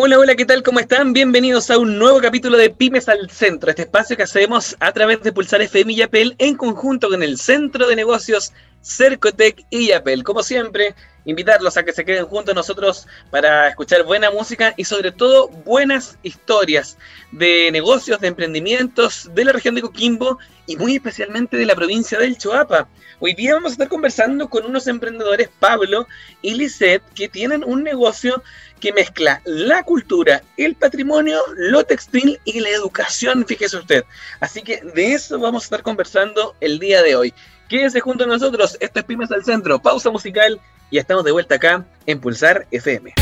Hola, hola, ¿qué tal? ¿Cómo están? Bienvenidos a un nuevo capítulo de Pymes al Centro, este espacio que hacemos a través de Pulsar FM y Yapel en conjunto con el Centro de Negocios Cercotec y Yapel. Como siempre, invitarlos a que se queden junto a nosotros para escuchar buena música y sobre todo buenas historias de negocios, de emprendimientos de la región de Coquimbo y muy especialmente de la provincia del Choapa. Hoy día vamos a estar conversando con unos emprendedores, Pablo y Lisette, que tienen un negocio que mezcla la cultura, el patrimonio, lo textil y la educación, fíjese usted. Así que de eso vamos a estar conversando el día de hoy. Quédense junto a nosotros, esto es Pymes al Centro, pausa musical y estamos de vuelta acá en Pulsar FM.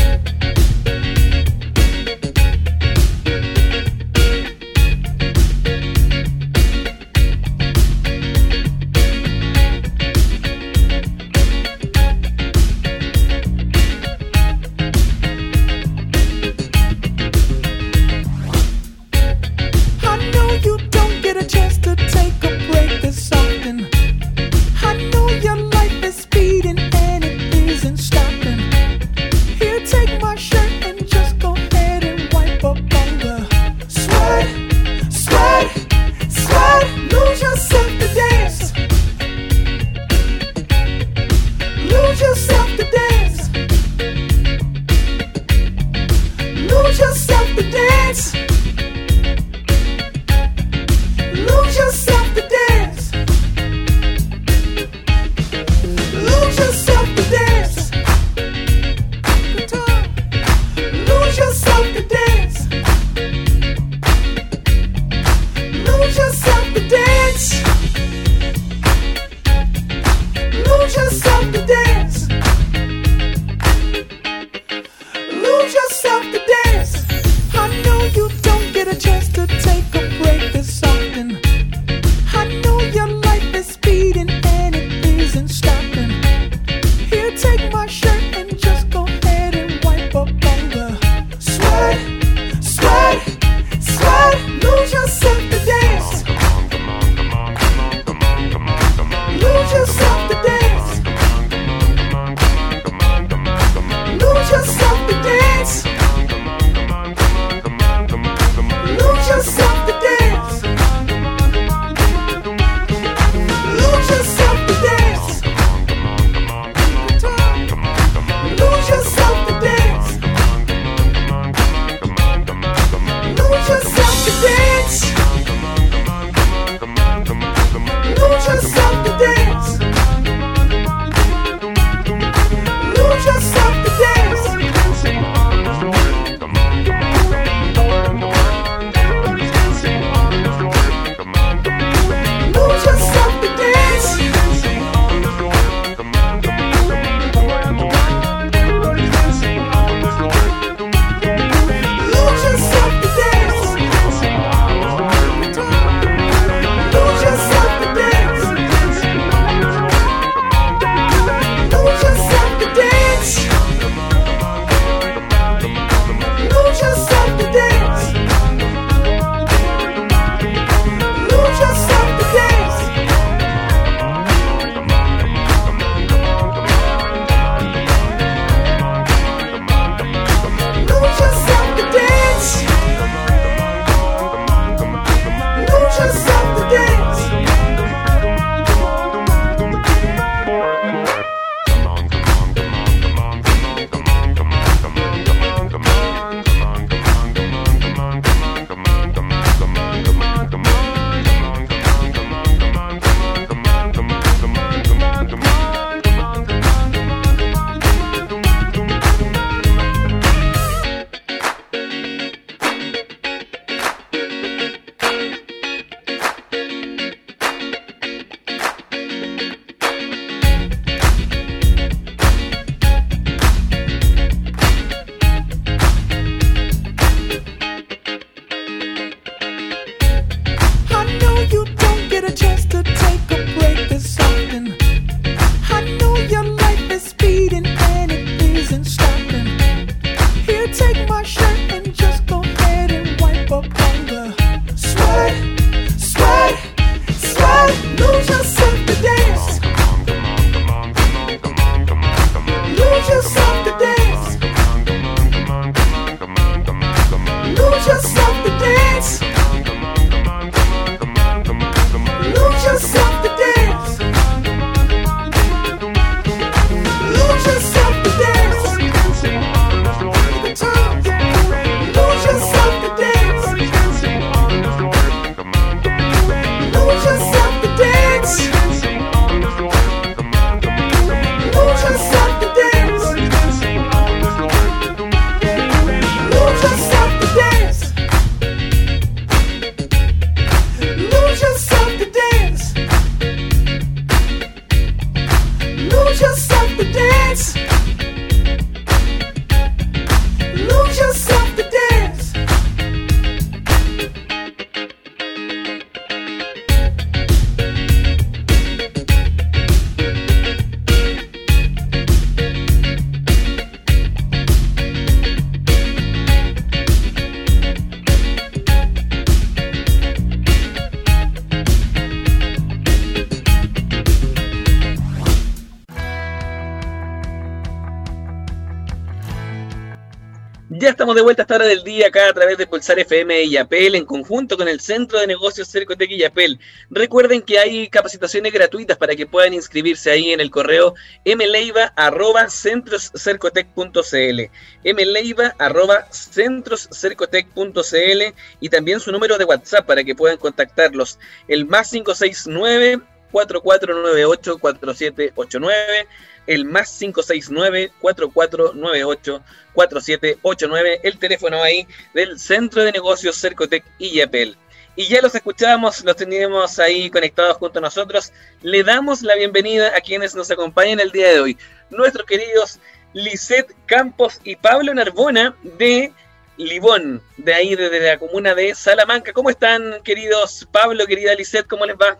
De vuelta a esta hora del día acá a través de Pulsar FM y Apple en conjunto con el Centro de Negocios Cercotec y Apple. Recuerden que hay capacitaciones gratuitas para que puedan inscribirse ahí en el correo mleiva@centroscercotec.cl, mleiva@centroscercotec.cl y también su número de WhatsApp para que puedan contactarlos, el más 569 4498 4789 el más 569-4498-4789, el teléfono ahí del Centro de Negocios Cercotec y Yapel. Y ya los escuchamos, los tenemos ahí conectados junto a nosotros. Le damos la bienvenida a quienes nos acompañan el día de hoy. Nuestros queridos Lisette Campos y Pablo Narbona de Libón, de ahí desde la comuna de Salamanca. ¿Cómo están, queridos Pablo, querida Lisette? ¿Cómo les va?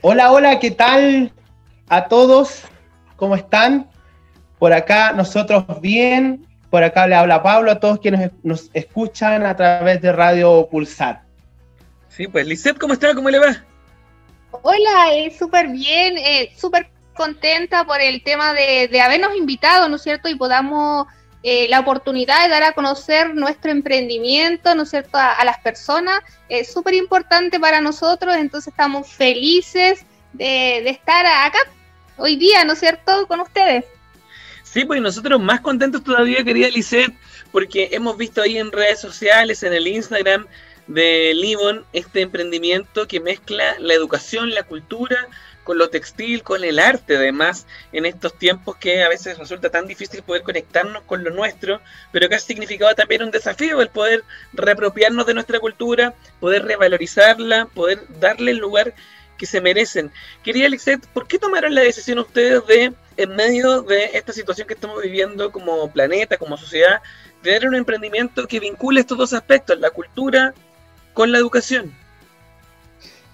Hola, hola, ¿qué tal a todos? ¿Cómo están? Por acá nosotros bien, por acá le habla Pablo a todos quienes nos escuchan a través de Radio Pulsar. Sí, pues Lisette, ¿cómo está? ¿Cómo le va? Hola, eh, súper bien, eh, súper contenta por el tema de, habernos invitado, ¿no es cierto? Y podamos eh, la oportunidad de dar a conocer nuestro emprendimiento, ¿no es cierto?, a, las personas. Es súper importante para nosotros, entonces estamos felices de, de estar acá hoy día, ¿no es cierto?, con ustedes. Sí, pues nosotros más contentos todavía, querida Lisette, porque hemos visto ahí en redes sociales, en el Instagram de Livon, este emprendimiento que mezcla la educación, la cultura, con lo textil, con el arte, además, en estos tiempos que a veces resulta tan difícil poder conectarnos con lo nuestro, pero que ha significado también un desafío el poder reapropiarnos de nuestra cultura, poder revalorizarla, poder darle el lugar que se merecen. Quería, Lixet, ¿por qué tomaron la decisión ustedes de, en medio de esta situación que estamos viviendo como planeta, como sociedad, tener un emprendimiento que vincule estos dos aspectos, la cultura con la educación?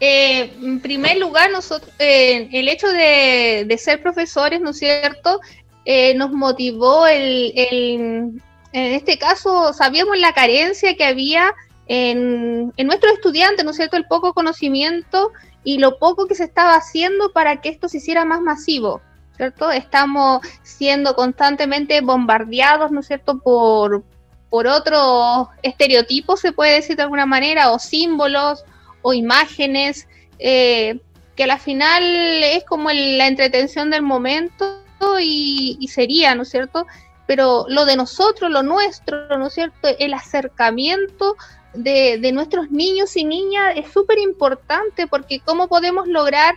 Eh, en primer lugar, nosotros, eh, el hecho de, ser profesores, ¿no es cierto?, eh, nos motivó el, en este caso, sabíamos la carencia que había en, en nuestros estudiantes, ¿no es cierto?, el poco conocimiento y lo poco que se estaba haciendo para que esto se hiciera más masivo, ¿cierto? Estamos siendo constantemente bombardeados, ¿no es cierto?, por, por otros estereotipos, se puede decir de alguna manera, o símbolos, o imágenes, eh, que al final es como la entretención del momento y, y sería, ¿no es cierto? Pero lo de nosotros, lo nuestro, ¿no es cierto? El acercamiento de, nuestros niños y niñas es súper importante porque cómo podemos lograr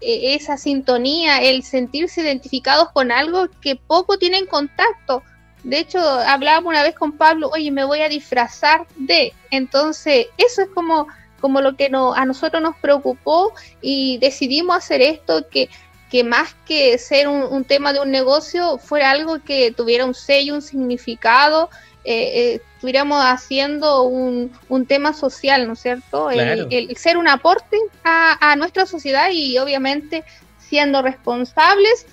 eh, esa sintonía, el sentirse identificados con algo que poco tienen contacto. De hecho, hablábamos una vez con Pablo, oye, me voy a disfrazar de. Entonces, eso es como, como lo que no, a nosotros nos preocupó y decidimos hacer esto, que, que más que ser un, un tema de un negocio, fuera algo que tuviera un sello, un significado eh, eh, estuviéramos haciendo un, tema social, ¿no es cierto? El, ser un aporte a, nuestra sociedad y obviamente siendo responsables.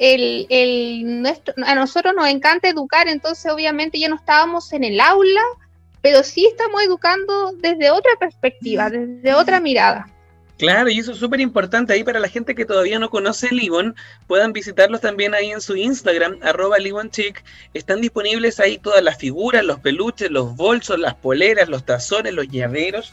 El, a nosotros nos encanta educar, entonces obviamente ya no estábamos en el aula, pero sí estamos educando desde otra perspectiva, desde otra mirada. Claro, y eso es súper importante. Ahí para la gente que todavía no conoce Livon, puedan visitarlos también ahí en su Instagram, arroba. Están disponibles ahí todas las figuras, los peluches, los bolsos, las poleras, los tazones, los llaveros,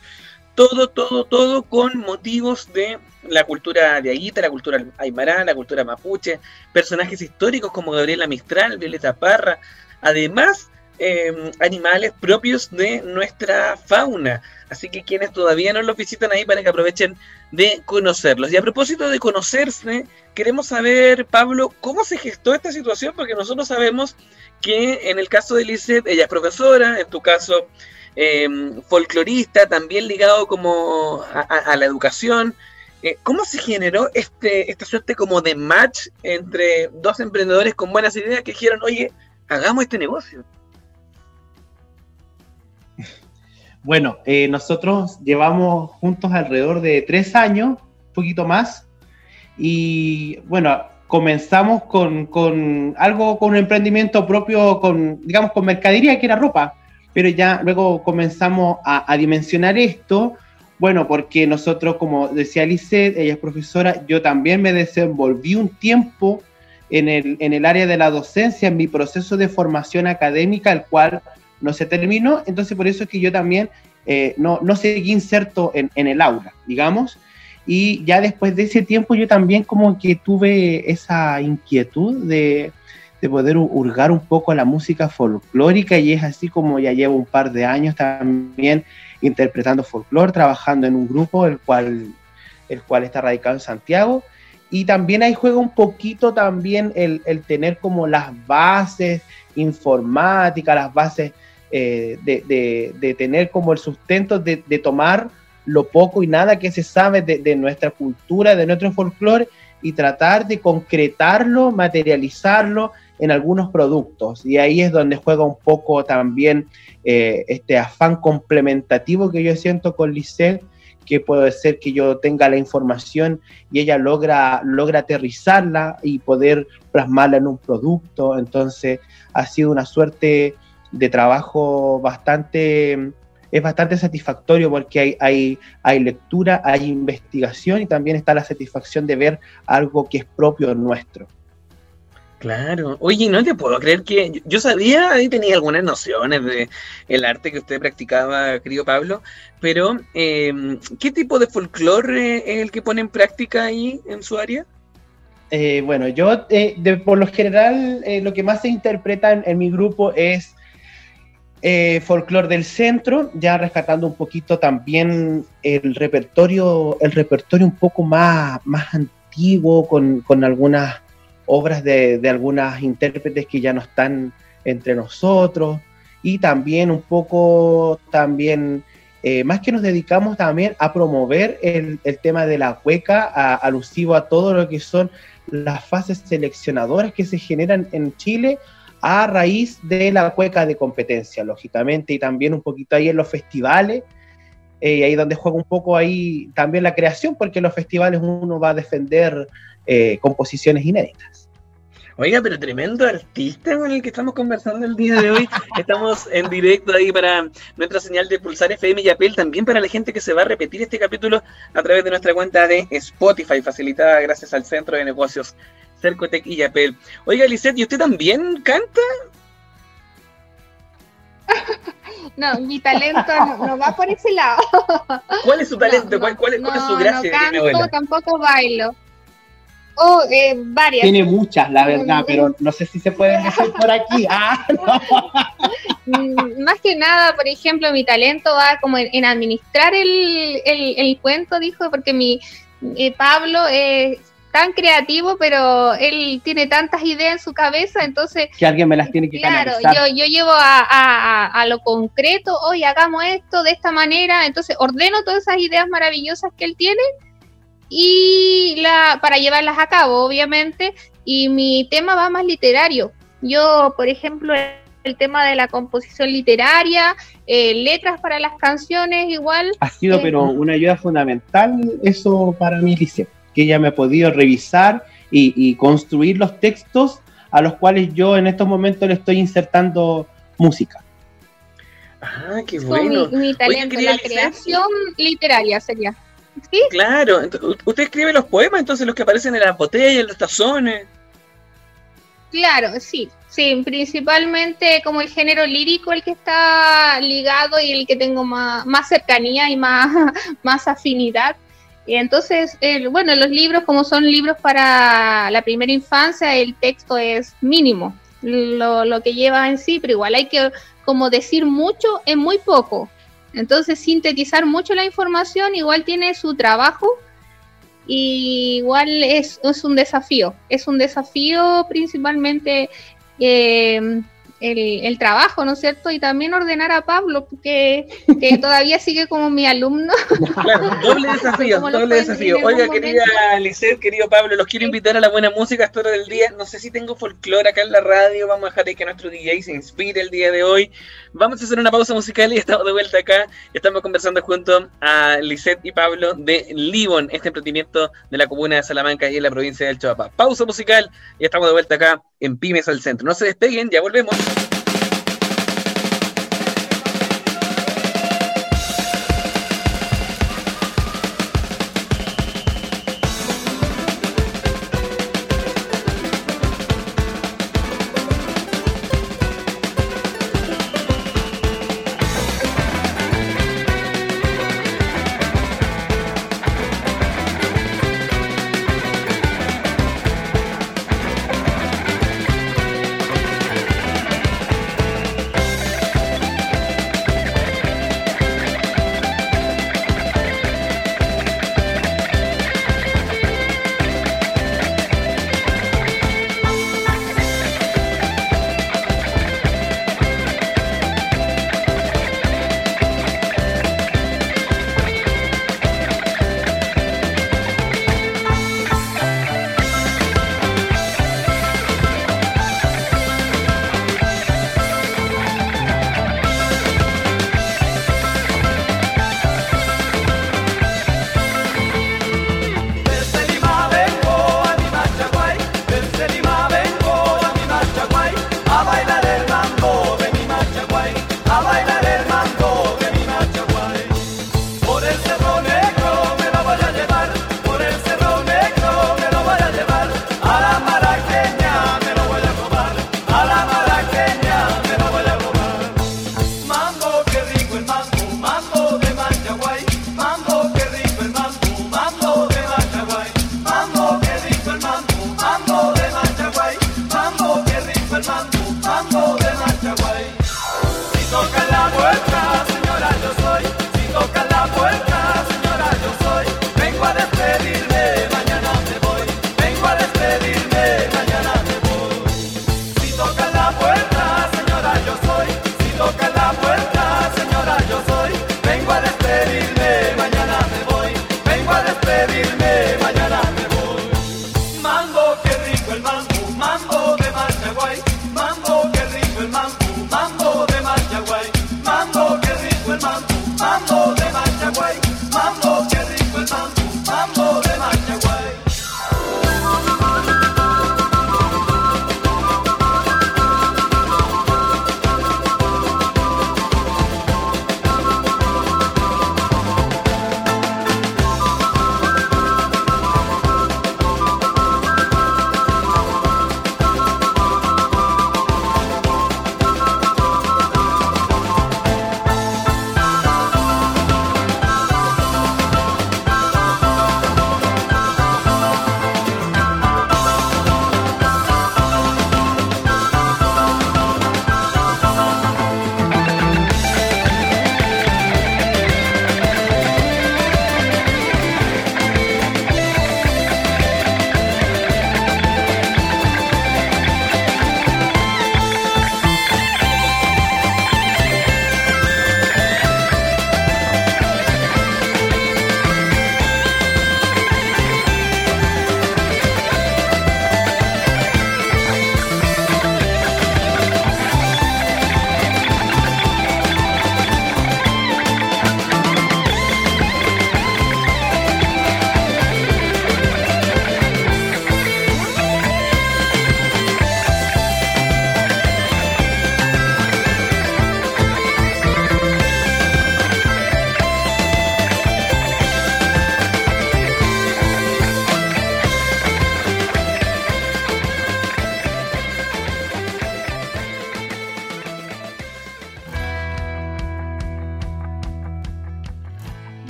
todo, todo, todo con motivos de la cultura de Aguita, la cultura aymara, la cultura mapuche, personajes históricos como Gabriela Mistral, Violeta Parra, además Em, animales propios de nuestra fauna. Así que quienes todavía no los visitan ahí para que aprovechen de conocerlos. Y a propósito de conocerse, queremos saber, Pablo, cómo se gestó esta situación, porque nosotros sabemos que en el caso de Lizeth, ella es profesora, en tu caso em, folclorista, también ligado como a, la educación. Eh, ¿Cómo se generó este, esta suerte como de match entre dos emprendedores con buenas ideas que dijeron, oye, hagamos este negocio? Bueno, eh, nosotros llevamos juntos alrededor de tres años, un poquito más, y bueno, comenzamos con, algo, con un emprendimiento propio, con, digamos, con mercadería, que era ropa, pero ya luego comenzamos a, dimensionar esto, bueno, porque nosotros, como decía Lisette, ella es profesora, yo también me desenvolví un tiempo en el, en el área de la docencia, en mi proceso de formación académica, el cual no se terminó, entonces por eso es que yo también eh, no, no seguí inserto en, en el aula, digamos, y ya después de ese tiempo yo también como que tuve esa inquietud de, poder hurgar un poco la música folclórica y es así como ya llevo un par de años también interpretando folclore, trabajando en un grupo el cual, el cual está radicado en Santiago. Y también ahí juega un poquito también el, tener como las bases informáticas, las bases eh, de, tener como el sustento de, de tomar lo poco y nada que se sabe de, nuestra cultura, de nuestro folclore, y tratar de concretarlo, materializarlo en algunos productos. Y ahí es donde juega un poco también eh, este afán complementativo que yo siento con Lisette, que puede ser que yo tenga la información y ella logra, logra aterrizarla y poder plasmarla en un producto. Entonces ha sido una suerte de trabajo bastante es bastante satisfactorio porque hay, hay, hay lectura, hay investigación y también está la satisfacción de ver algo que es propio nuestro. Claro. Oye, no te puedo creer que yo sabía, ahí tenía algunas nociones de el arte que usted practicaba, querido Pablo, pero em, ¿qué tipo de folclore es el que pone en práctica ahí en su área? Eh, bueno, yo eh, por lo general eh, lo que más se interpreta en mi grupo es eh, folclore del centro, ya rescatando un poquito también el repertorio, el repertorio un poco más, más antiguo, con, algunas obras de, de algunas intérpretes que ya no están entre nosotros, y también un poco también eh, más que nos dedicamos también a promover el, tema de la cueca, alusivo a todo lo que son las fases seleccionadoras que se generan en Chile a raíz de la cueca de competencia, lógicamente, y también un poquito ahí en los festivales, eh, ahí donde juega un poco ahí también la creación, porque en los festivales uno va a defender eh, composiciones inéditas. Oiga, pero tremendo artista con el que estamos conversando el día de hoy. Estamos en directo ahí para nuestra señal de Pulsar FM y Apple, también para la gente que se va a repetir este capítulo a través de nuestra cuenta de Spotify, facilitada gracias al Centro de Negocios Cercotec y Yapel. Oiga, Lisette, ¿y usted también canta? no, mi talento no, va por ese lado. ¿Cuál es su talento? ¿Cuál, es, su gracia? No canto, tampoco bailo. Oh, eh, varias. Tiene muchas, la verdad, pero no sé si se pueden decir por aquí. Ah, mm, Más que nada, por ejemplo, mi talento va como en, administrar el, el, cuento, dijo, porque mi eh, Pablo es tan creativo, pero él tiene tantas ideas en su cabeza, entonces... Que alguien me las tiene que Claro, yo, yo llevo a, lo concreto, hoy hagamos esto de esta manera, entonces ordeno todas esas ideas maravillosas que él tiene y la, para llevarlas a cabo, obviamente, y mi tema va más literario. Yo, por ejemplo, el tema de la composición literaria, eh, letras para las canciones, igual. Ha sido, pero eh, una ayuda fundamental eso para mi liceo que ella me ha podido revisar y, construir los textos a los cuales yo en estos momentos le estoy insertando música. Ah, qué bueno. Mi, talento, la creación literaria sería. ¿Sí? Claro, usted escribe los poemas, entonces los que aparecen en las botellas, en los tazones. Claro, sí, sí, principalmente como el género lírico el que está ligado y el que tengo más, más cercanía y más, más afinidad y entonces, bueno, los libros, como son libros para la primera infancia, el texto es mínimo, lo, lo que lleva en sí, pero igual hay que como decir mucho en muy poco. Entonces, sintetizar mucho la información igual tiene su trabajo y igual es, es un desafío. Es un desafío principalmente eh, el, trabajo, ¿no es cierto? Y también ordenar a Pablo, que, todavía sigue como mi alumno. Claro, doble desafío, doble desafío. Oiga, querida Lisset, querido Pablo, los quiero invitar a la buena música hasta hora del día. No sé si tengo folclore acá en la radio, vamos a dejar que nuestro DJ se inspire el día de hoy. Vamos a hacer una pausa musical y estamos de vuelta acá. Estamos conversando junto a Lisset y Pablo de Libon, este emprendimiento de la comuna de Salamanca y en la provincia del Chapapá. Pausa musical y estamos de vuelta acá en Pymes al Centro. No se despeguen, ya volvemos.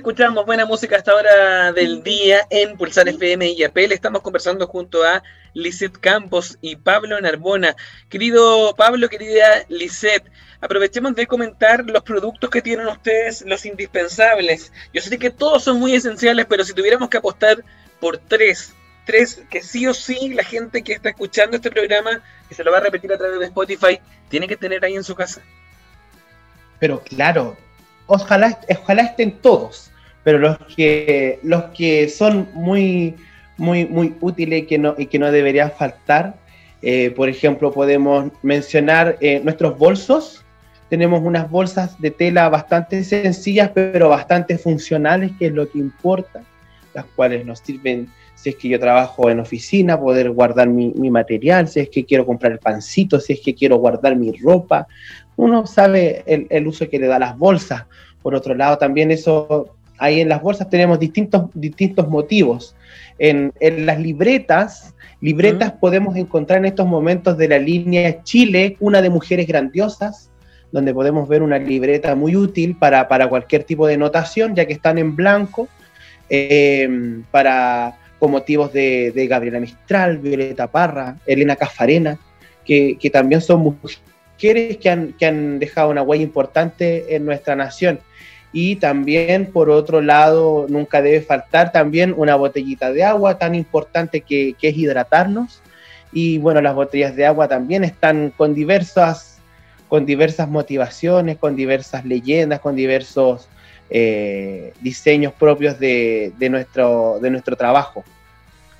Escuchamos buena música hasta hora del día en Pulsar FM y Apel. Estamos conversando junto a Lisette Campos y Pablo Narbona. Querido Pablo, querida Lisette, aprovechemos de comentar los productos que tienen ustedes, los indispensables. Yo sé que todos son muy esenciales, pero si tuviéramos que apostar por tres, tres que sí o sí la gente que está escuchando este programa, que se lo va a repetir a través de Spotify, tiene que tener ahí en su casa. Pero claro, ojalá, ojalá estén todos, pero los que, los que son muy, muy, muy útiles que no, y que no deberían faltar, eh, por ejemplo, podemos mencionar eh, nuestros bolsos. Tenemos unas bolsas de tela bastante sencillas, pero bastante funcionales, que es lo que importa, las cuales nos sirven si es que yo trabajo en oficina, poder guardar mi, material, si es que quiero comprar el pancito, si es que quiero guardar mi ropa. Uno sabe el, el uso que le da las bolsas. Por otro lado, también eso, ahí en las bolsas tenemos distintos, distintos motivos. En, en las libretas, libretas podemos encontrar en estos momentos de la línea Chile, una de mujeres grandiosas, donde podemos ver una libreta muy útil para, para cualquier tipo de notación, ya que están en blanco, eh, para con motivos de, Gabriela Mistral, Violeta Parra, Elena Cafarena, que, también son mujeres que han, que han dejado una huella importante en nuestra nación. Y también, por otro lado, nunca debe faltar también una botellita de agua tan importante que, es hidratarnos. Y bueno, las botellas de agua también están con diversas, con diversas motivaciones, con diversas leyendas, con diversos eh, diseños propios de, nuestro, de nuestro trabajo.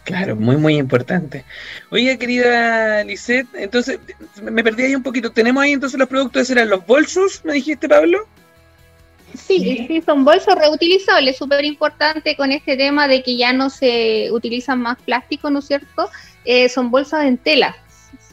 Claro, muy, muy importante. Oye, querida Lisette, entonces me perdí ahí un poquito. ¿Tenemos ahí entonces los productos? ¿Eran los bolsos, me dijiste, Pablo? Sí, sí, son bolsos reutilizables, súper importante con este tema de que ya no se utilizan más plástico, ¿no es cierto? Eh, son bolsas en tela,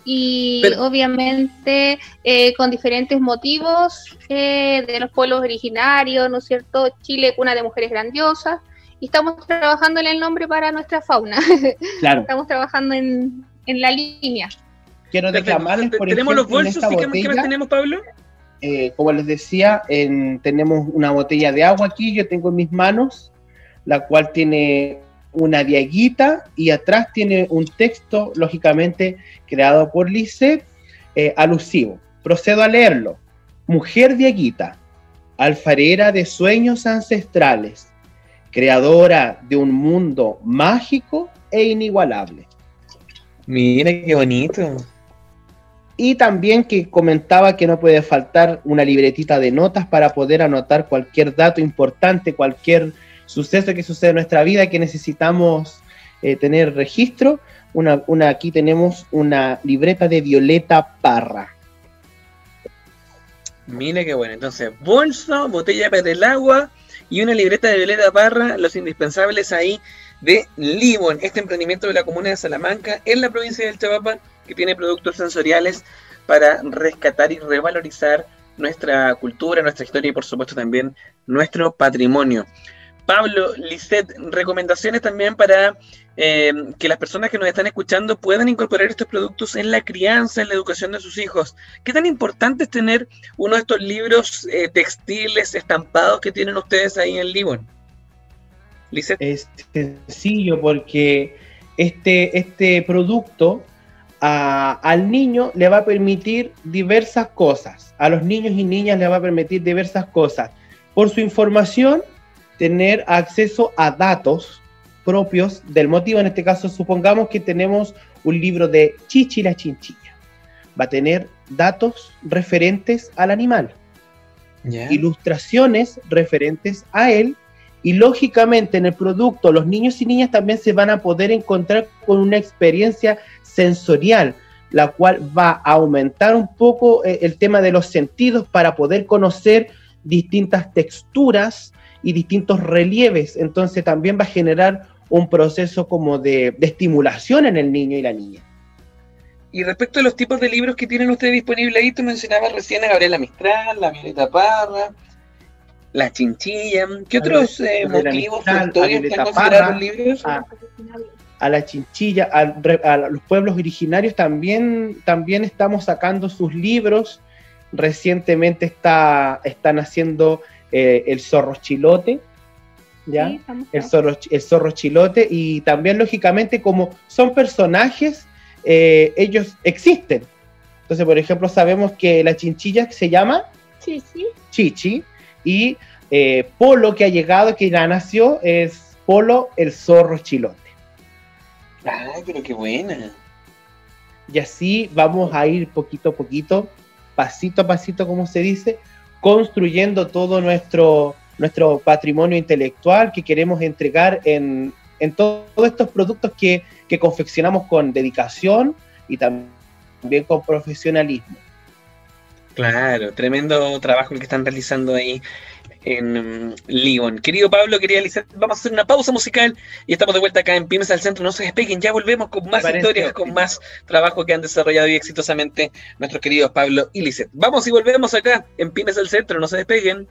y obviamente eh, con diferentes motivos eh, de los pueblos originarios, ¿no es cierto? Chile, cuna de mujeres grandiosas, y estamos trabajando en el nombre para nuestra fauna. Claro. estamos trabajando en, la línea. Quiero reclamarles, por ¿Tenemos los bolsos? ¿Qué, más tenemos, Pablo? Eh, como les decía, tenemos una botella de agua aquí, yo tengo en mis manos, la cual tiene una diaguita y atrás tiene un texto, lógicamente, creado por Lisset, eh, alusivo. Procedo a leerlo. Mujer diaguita, alfarera de sueños ancestrales, creadora de un mundo mágico e inigualable. Mira qué bonito. Y también que comentaba que no puede faltar una libretita de notas para poder anotar cualquier dato importante, cualquier suceso que sucede en nuestra vida que necesitamos eh, tener registro. Una, aquí tenemos una libreta de Violeta Parra. Mira qué bueno. Entonces, bolso, botella para el agua y una libreta de Violeta Parra, los indispensables ahí de Libon, este emprendimiento de la comuna de Salamanca en la provincia del Chabapa que tiene productos sensoriales para rescatar y revalorizar nuestra cultura, nuestra historia y por supuesto también nuestro patrimonio. Pablo, Lisette, recomendaciones también para eh, que las personas que nos están escuchando puedan incorporar estos productos en la crianza, en la educación de sus hijos. ¿Qué tan importante es tener uno de estos libros eh, textiles estampados que tienen ustedes ahí en Libon? Lisette. Es sencillo porque este, este producto al niño le va a permitir diversas cosas, a los niños y niñas le va a permitir diversas cosas. Por su información, tener acceso a datos propios del motivo. En este caso, supongamos que tenemos un libro de Chichi la chinchilla. Va a tener datos referentes al animal, ilustraciones referentes a él y lógicamente en el producto los niños y niñas también se van a poder encontrar con una experiencia sensorial, la cual va a aumentar un poco eh, el tema de los sentidos para poder conocer distintas texturas, y distintos relieves. Entonces también va a generar un proceso como de, estimulación en el niño y la niña. Y respecto a los tipos de libros que tienen ustedes disponibles ahí, tú mencionabas recién a Gabriela Mistral, la Violeta Parra, la Chinchilla. ¿Qué otros eh, motivos los libros? A, la Chinchilla, a, los pueblos originarios también, también estamos sacando sus libros. Recientemente está, están haciendo eh, el zorro chilote, ¿ya? el, zorro, el zorro chilote, y también lógicamente como son personajes, eh, ellos existen. Entonces, por ejemplo, sabemos que la chinchilla se llama Chichi, Chichi y eh, Polo que ha llegado, que ya nació, es Polo el zorro chilote. Ah, pero qué buena. Y así vamos a ir poquito a poquito, pasito a pasito, como se dice, construyendo todo nuestro, nuestro patrimonio intelectual que queremos entregar en, en todos estos productos que, que confeccionamos con dedicación y también con profesionalismo. Claro, tremendo trabajo el que están realizando ahí en um, Querido Pablo, quería vamos a hacer una pausa musical y estamos de vuelta acá en Pymes al Centro. No se despeguen, ya volvemos con más historias, con más trabajo que han desarrollado y exitosamente nuestros queridos Pablo y Lizeth. Vamos y volvemos acá en Pymes al Centro, no se despeguen.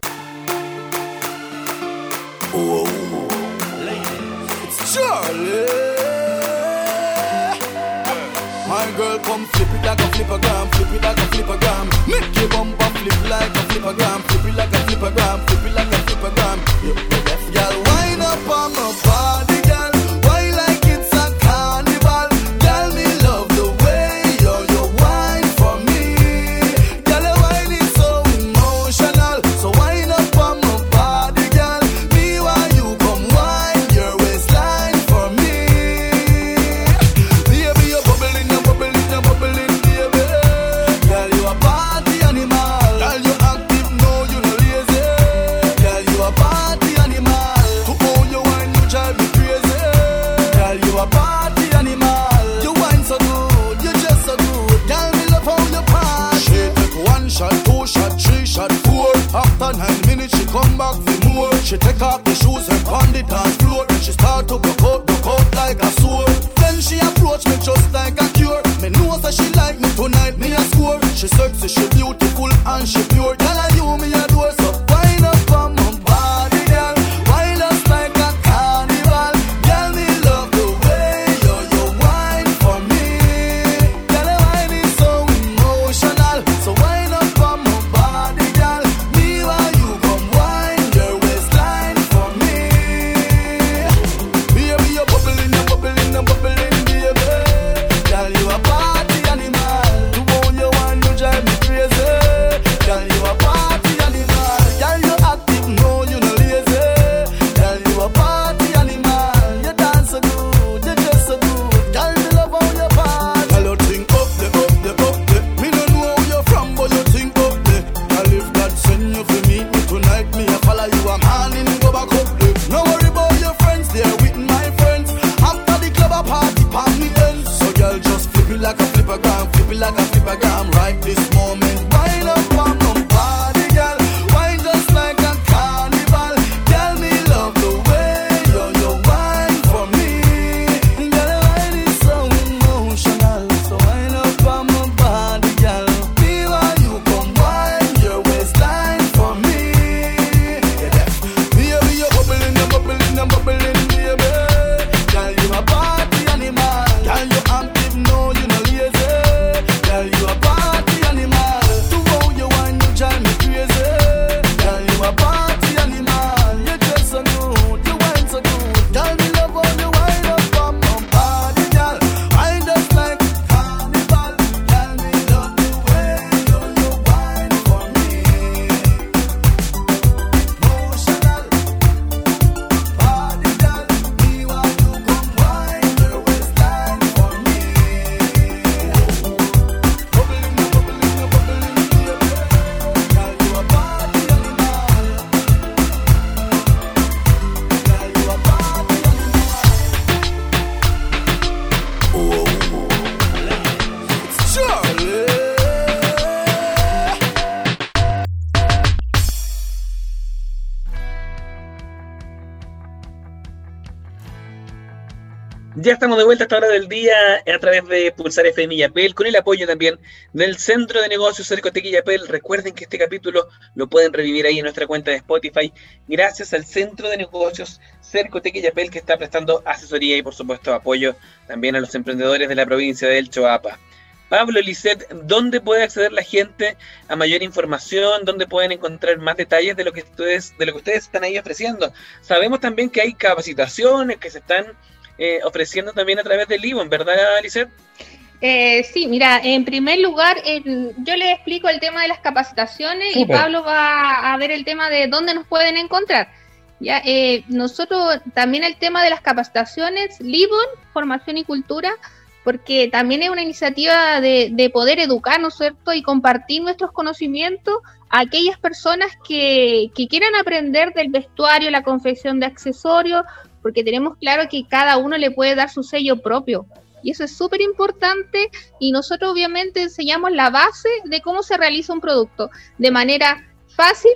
My girl come flip it like a flipper gram, flip it like a flipper gram. Make your bumper flip like a flipper gram, flip it like a flipper gram, flip it like a flipper gram. You, She take off Ya estamos de vuelta a esta hora del día a través de Pulsar FM y Yapel, con el apoyo también del Centro de Negocios Cercotec y Yapel. Recuerden que este capítulo lo pueden revivir ahí en nuestra cuenta de Spotify, gracias al Centro de Negocios Cercotec y Yapel, que está prestando asesoría y, por supuesto, apoyo también a los emprendedores de la provincia del Choapa. Pablo Lisset, ¿dónde puede acceder la gente a mayor información? ¿Dónde pueden encontrar más detalles de lo que ustedes, de lo que ustedes están ahí ofreciendo? Sabemos también que hay capacitaciones que se están eh, ofreciendo también a través del Livon, ¿verdad, Lisset? Eh, sí, mira, en primer lugar, el- yo les explico el tema de las capacitaciones y Súper. Pablo va a ver el tema de dónde nos pueden encontrar. Ya, eh, nosotros también el tema de las capacitaciones, Libon, formación y cultura, porque también es una iniciativa de, poder educar, ¿no es cierto?, y compartir nuestros conocimientos a aquellas personas que, que quieran aprender del vestuario, la confección de accesorios, porque tenemos claro que cada uno le puede dar su sello propio. Y eso es súper importante y nosotros obviamente enseñamos la base de cómo se realiza un producto de manera fácil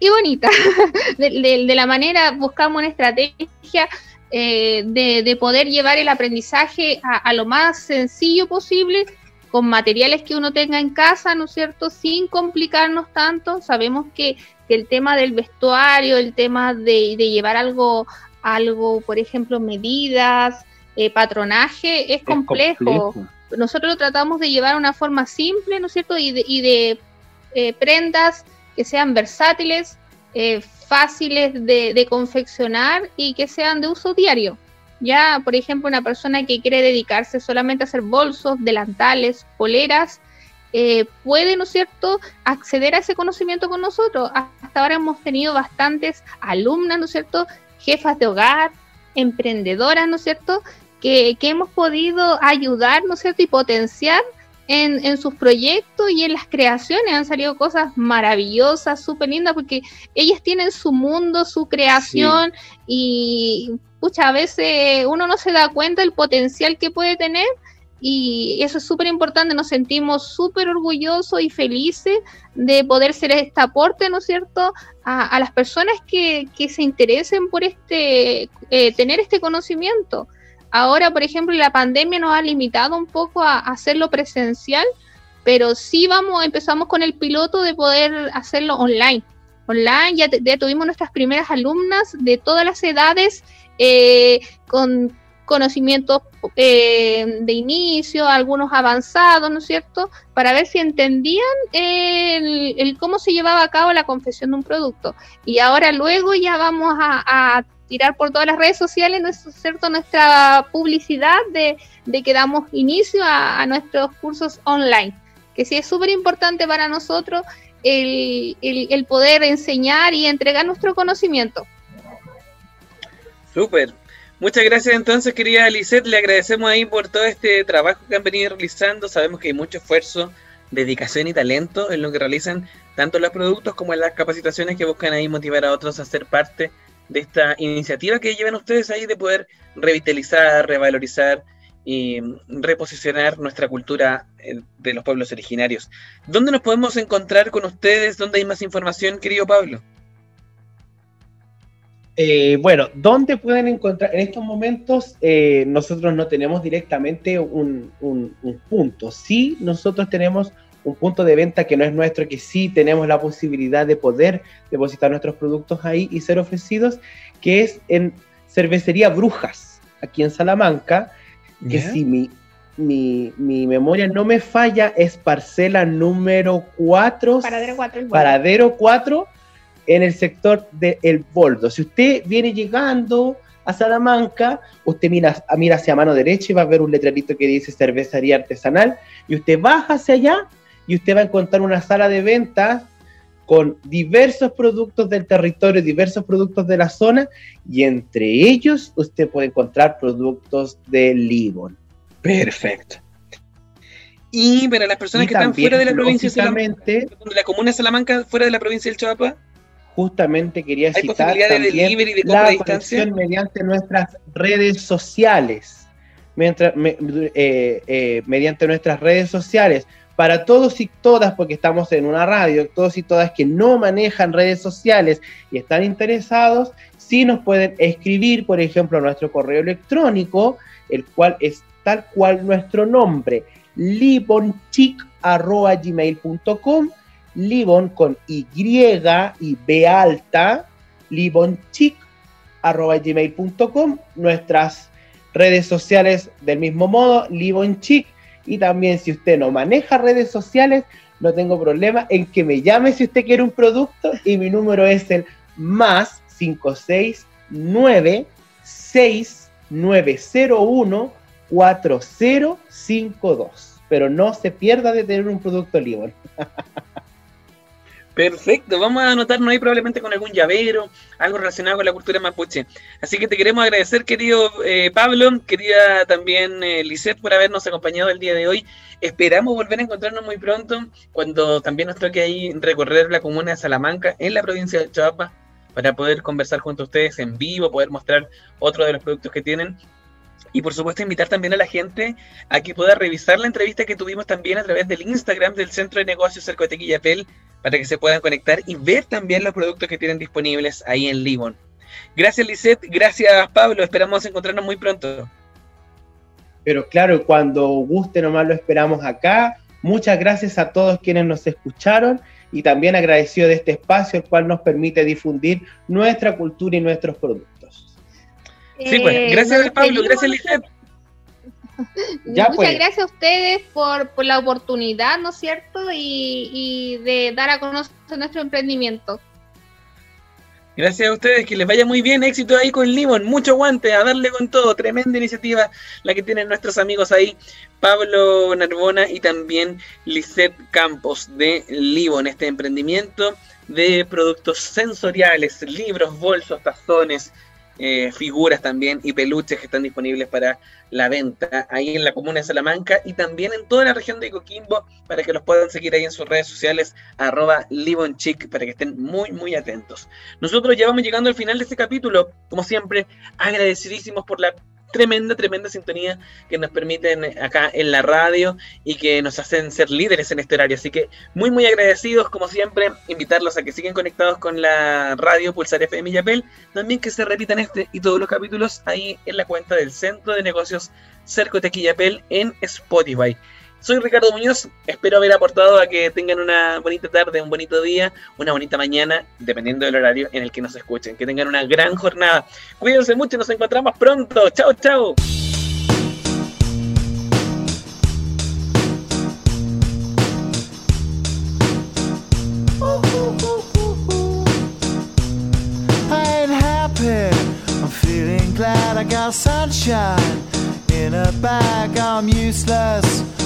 y bonita. de, la manera buscamos una estrategia eh, de, poder llevar el aprendizaje a, lo más sencillo posible con materiales que uno tenga en casa, ¿no es cierto? Sin complicarnos tanto. Sabemos que, el tema del vestuario, el tema de, llevar algo, algo, por ejemplo, medidas, eh, patronaje, es, complejo. Nosotros lo tratamos de llevar de una forma simple, ¿no es cierto? Y de, y de eh, prendas que sean versátiles, eh, fáciles de, confeccionar y que sean de uso diario. Ya, por ejemplo, una persona que quiere dedicarse solamente a hacer bolsos, delantales, poleras, eh, puede, ¿no es cierto?, acceder a ese conocimiento con nosotros. Hasta ahora hemos tenido bastantes alumnas, ¿no es cierto?, jefas de hogar, emprendedoras, ¿no es cierto?, que, que hemos podido ayudar, ¿no es cierto?, y potenciar en, sus proyectos y en las creaciones. Han salido cosas maravillosas, súper lindas, porque ellas tienen su mundo, su creación y muchas veces uno no se da cuenta del potencial que puede tener. Y eso es súper importante, nos sentimos súper orgullosos y felices de poder ser este aporte, ¿no es cierto?, a, las personas que, que, se interesen por este, eh, tener este conocimiento. Ahora, por ejemplo, la pandemia nos ha limitado un poco a, hacerlo presencial, pero sí vamos, empezamos con el piloto de poder hacerlo online. Online ya, tuvimos nuestras primeras alumnas de todas las edades eh, con conocimientos eh, de inicio, algunos avanzados, ¿no es cierto? Para ver si entendían el, cómo se llevaba a cabo la confesión de un producto. Y ahora luego ya vamos a tirar por todas las redes sociales, ¿no cierto?, nuestra publicidad de, que damos inicio a, nuestros cursos online, que sí es súper importante para nosotros el, poder enseñar y entregar nuestro conocimiento. Súper. Muchas gracias entonces, querida Lisette. Le agradecemos ahí por todo este trabajo que han venido realizando. Sabemos que hay mucho esfuerzo, dedicación y talento en lo que realizan tanto los productos como las capacitaciones que buscan ahí motivar a otros a ser parte de esta iniciativa que llevan ustedes ahí de poder revitalizar, revalorizar y reposicionar nuestra cultura eh, de los pueblos originarios. ¿Dónde nos podemos encontrar con ustedes? ¿Dónde hay más información, querido Pablo? Eh, bueno, ¿dónde pueden encontrar? En estos momentos eh, nosotros no tenemos directamente un, un, punto. Sí, nosotros tenemos un punto de venta que no es nuestro, que sí tenemos la posibilidad de poder depositar nuestros productos ahí y ser ofrecidos, que es en Cervecería Brujas, aquí en Salamanca, que si mi, mi, memoria no me falla, es parcela número 4. Paradero 4. Paradero 4 en el sector de El Boldo. Si usted viene llegando a Salamanca, usted mira, mira hacia mano derecha y va a ver un letrerito que dice cervecería artesanal y usted baja hacia allá y usted va a encontrar una sala de ventas con diversos productos del territorio, diversos productos de la zona, y entre ellos usted puede encontrar productos de Libon. Perfecto. Y para las personas que están fuera de la provincia de Salamanca, de la comuna de Salamanca, fuera de la provincia del Chihuahua, justamente quería citar también de la conexión mediante nuestras redes sociales, mientras, eh, eh, mediante nuestras redes sociales. Para todos y todas, porque estamos en una radio, todos y todas que no manejan redes sociales y están interesados, sí nos pueden escribir, por ejemplo, a nuestro correo electrónico, el cual es tal cual nuestro nombre, libonchic.gmail.com, libon con Y y B alta, libonchic.gmail.com, nuestras redes sociales del mismo modo, libonchic y también si usted no maneja redes sociales, no tengo problema en que me llame si usted quiere un producto y mi número es el más 569 6901 4052. Pero no se pierda de tener un producto Libon. Perfecto, vamos a anotarnos ahí probablemente con algún llavero, algo relacionado con la cultura mapuche. Así que te queremos agradecer, querido eh, Pablo, querida también eh, Lisette, por habernos acompañado el día de hoy. Esperamos volver a encontrarnos muy pronto, cuando también nos toque ahí recorrer la comuna de Salamanca, en la provincia de Chiapas, para poder conversar junto a ustedes en vivo, poder mostrar otro de los productos que tienen y por supuesto invitar también a la gente a que pueda revisar la entrevista que tuvimos también a través del Instagram del Centro de Negocios Cercotec y Yapel para que se puedan conectar y ver también los productos que tienen disponibles ahí en Livon. Gracias Lisette, gracias Pablo, esperamos encontrarnos muy pronto. Pero claro, cuando guste nomás lo esperamos acá. Muchas gracias a todos quienes nos escucharon y también agradecido de este espacio el cual nos permite difundir nuestra cultura y nuestros productos. Sí, pues, eh, gracias Pablo, gracias Lisette. Muchas pues. gracias a ustedes por, la oportunidad, ¿no es cierto? Y, de dar a conocer nuestro emprendimiento. Gracias a ustedes, que les vaya muy bien, éxito ahí con Limón, mucho guante, a darle con todo, tremenda iniciativa la que tienen nuestros amigos ahí, Pablo Narbona y también Lisette Campos de Limón, este emprendimiento de productos sensoriales, libros, bolsos, tazones, eh, figuras también y peluches que están disponibles para la venta ahí en la comuna de Salamanca y también en toda la región de Coquimbo para que los puedan seguir ahí en sus redes sociales arroba Livonchic para que estén muy muy atentos. Nosotros ya vamos llegando al final de este capítulo, como siempre, agradecidísimos por la tremenda, tremenda sintonía que nos permiten acá en la radio y que nos hacen ser líderes en este horario. Así que muy, muy agradecidos, como siempre, invitarlos a que sigan conectados con la radio Pulsar FM y Apple. También que se repitan este y todos los capítulos ahí en la cuenta del Centro de Negocios Cerco Apple en Spotify. Soy Ricardo Muñoz, espero haber aportado a que tengan una bonita tarde, un bonito día, una bonita mañana, dependiendo del horario en el que nos escuchen. Que tengan una gran jornada. Cuídense mucho, nos encontramos pronto. Chao, chao. glad I got sunshine in a bag. I'm useless.